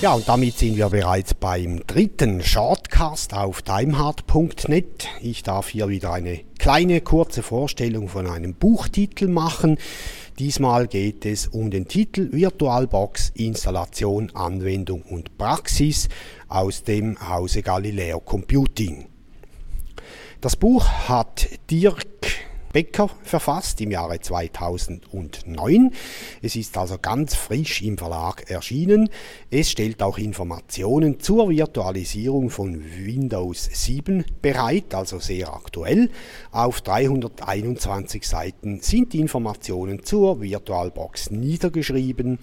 Ja, und damit sind wir bereits beim dritten Shortcast auf timehard.net. Ich darf hier wieder eine kleine kurze Vorstellung von einem Buchtitel machen. Diesmal geht es um den Titel VirtualBox Installation, Anwendung und Praxis aus dem Hause Galileo Computing. Das Buch hat Dirk Becker verfasst im Jahre 2009. Es ist also ganz frisch im Verlag erschienen. Es stellt auch Informationen zur Virtualisierung von Windows 7 bereit, also sehr aktuell. Auf 321 Seiten sind die Informationen zur VirtualBox niedergeschrieben.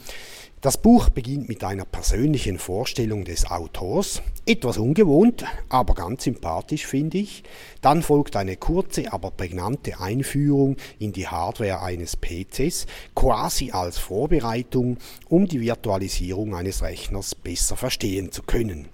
Das Buch beginnt mit einer persönlichen Vorstellung des Autors, etwas ungewohnt, aber ganz sympathisch finde ich. Dann folgt eine kurze, aber prägnante Einführung in die Hardware eines PCs, quasi als Vorbereitung, um die Virtualisierung eines Rechners besser verstehen zu können.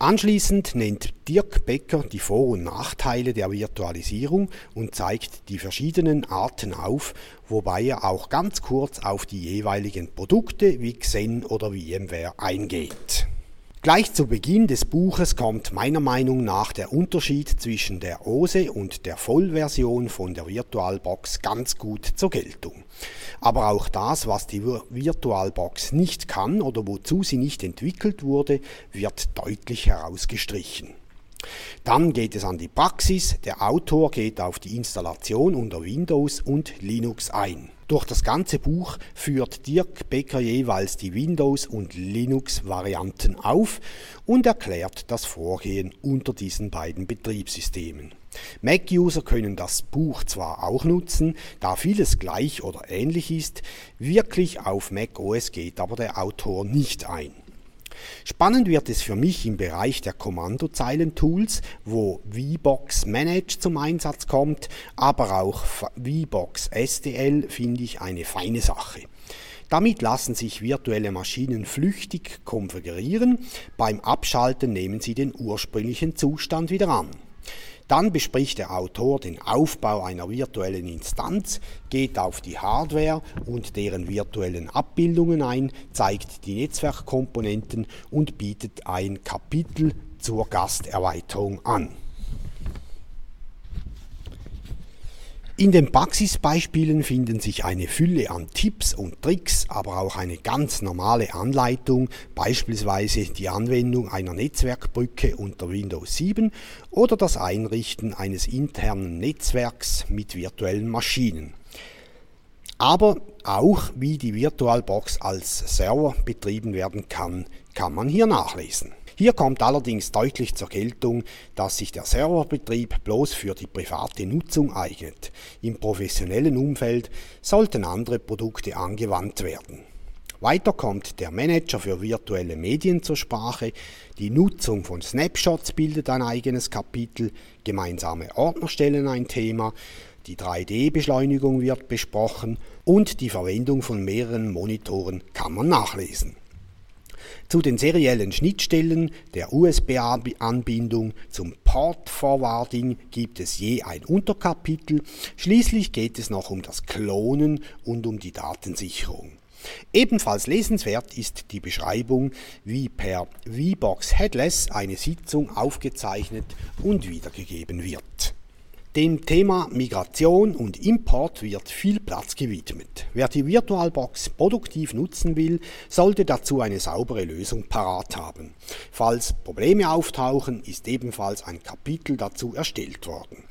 Anschließend nennt Dirk Becker die Vor- und Nachteile der Virtualisierung und zeigt die verschiedenen Arten auf, wobei er auch ganz kurz auf die jeweiligen Produkte wie Xen oder VMware eingeht. Gleich zu Beginn des Buches kommt meiner Meinung nach der Unterschied zwischen der OSE und der Vollversion von der VirtualBox ganz gut zur Geltung. Aber auch das, was die VirtualBox nicht kann oder wozu sie nicht entwickelt wurde, wird deutlich herausgestrichen. Dann geht es an die Praxis. Der Autor geht auf die Installation unter Windows und Linux ein. Durch das ganze Buch führt Dirk Becker jeweils die Windows- und Linux-Varianten auf und erklärt das Vorgehen unter diesen beiden Betriebssystemen. Mac-User können das Buch zwar auch nutzen, da vieles gleich oder ähnlich ist, wirklich auf Mac OS geht aber der Autor nicht ein. Spannend wird es für mich im Bereich der Kommandozeilentools, wo VBox Manage zum Einsatz kommt, aber auch VBox STL finde ich eine feine Sache. Damit lassen sich virtuelle Maschinen flüchtig konfigurieren, beim Abschalten nehmen sie den ursprünglichen Zustand wieder an. Dann bespricht der Autor den Aufbau einer virtuellen Instanz, geht auf die Hardware und deren virtuellen Abbildungen ein, zeigt die Netzwerkkomponenten und bietet ein Kapitel zur Gasterweiterung an. In den Praxisbeispielen finden sich eine Fülle an Tipps und Tricks, aber auch eine ganz normale Anleitung, beispielsweise die Anwendung einer Netzwerkbrücke unter Windows 7 oder das Einrichten eines internen Netzwerks mit virtuellen Maschinen. Aber auch wie die VirtualBox als Server betrieben werden kann, kann man hier nachlesen. Hier kommt allerdings deutlich zur Geltung, dass sich der Serverbetrieb bloß für die private Nutzung eignet. Im professionellen Umfeld sollten andere Produkte angewandt werden. Weiter kommt der Manager für virtuelle Medien zur Sprache, die Nutzung von Snapshots bildet ein eigenes Kapitel, gemeinsame Ordner stellen ein Thema, die 3D-Beschleunigung wird besprochen und die Verwendung von mehreren Monitoren kann man nachlesen. Zu den seriellen Schnittstellen der USB-Anbindung zum Port Forwarding gibt es je ein Unterkapitel. Schließlich geht es noch um das Klonen und um die Datensicherung. Ebenfalls lesenswert ist die Beschreibung, wie per VBox Headless eine Sitzung aufgezeichnet und wiedergegeben wird. Dem Thema Migration und Import wird viel Platz gewidmet. Wer die VirtualBox produktiv nutzen will, sollte dazu eine saubere Lösung parat haben. Falls Probleme auftauchen, ist ebenfalls ein Kapitel dazu erstellt worden.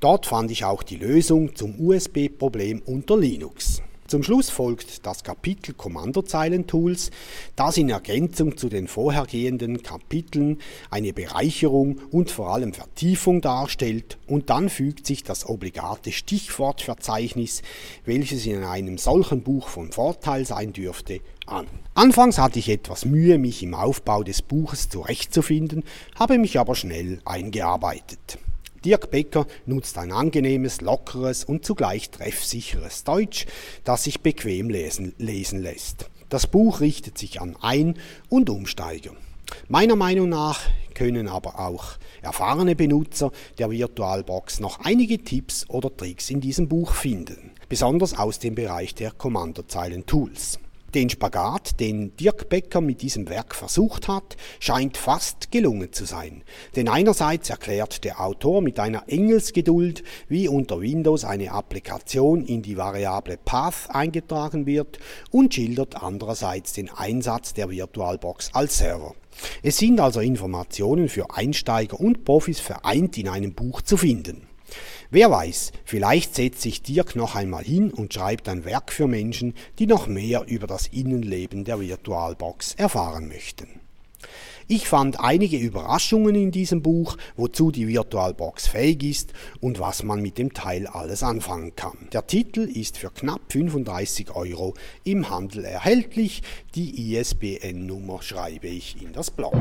Dort fand ich auch die Lösung zum USB-Problem unter Linux. Zum Schluss folgt das Kapitel Kommandozeilen-Tools, das in Ergänzung zu den vorhergehenden Kapiteln eine Bereicherung und vor allem Vertiefung darstellt und dann fügt sich das obligate Stichwortverzeichnis, welches in einem solchen Buch von Vorteil sein dürfte, an. Anfangs hatte ich etwas Mühe, mich im Aufbau des Buches zurechtzufinden, habe mich aber schnell eingearbeitet. Dirk Becker nutzt ein angenehmes, lockeres und zugleich treffsicheres Deutsch, das sich bequem lesen, lesen lässt. Das Buch richtet sich an Ein- und Umsteiger. Meiner Meinung nach können aber auch erfahrene Benutzer der VirtualBox noch einige Tipps oder Tricks in diesem Buch finden, besonders aus dem Bereich der Kommandozeilen-Tools. Den Spagat, den Dirk Becker mit diesem Werk versucht hat, scheint fast gelungen zu sein. Denn einerseits erklärt der Autor mit einer Engelsgeduld, wie unter Windows eine Applikation in die Variable Path eingetragen wird und schildert andererseits den Einsatz der VirtualBox als Server. Es sind also Informationen für Einsteiger und Profis vereint in einem Buch zu finden. Wer weiß, vielleicht setzt sich Dirk noch einmal hin und schreibt ein Werk für Menschen, die noch mehr über das Innenleben der Virtualbox erfahren möchten. Ich fand einige Überraschungen in diesem Buch, wozu die VirtualBox fähig ist und was man mit dem Teil alles anfangen kann. Der Titel ist für knapp 35 Euro im Handel erhältlich. Die ISBN-Nummer schreibe ich in das Blog.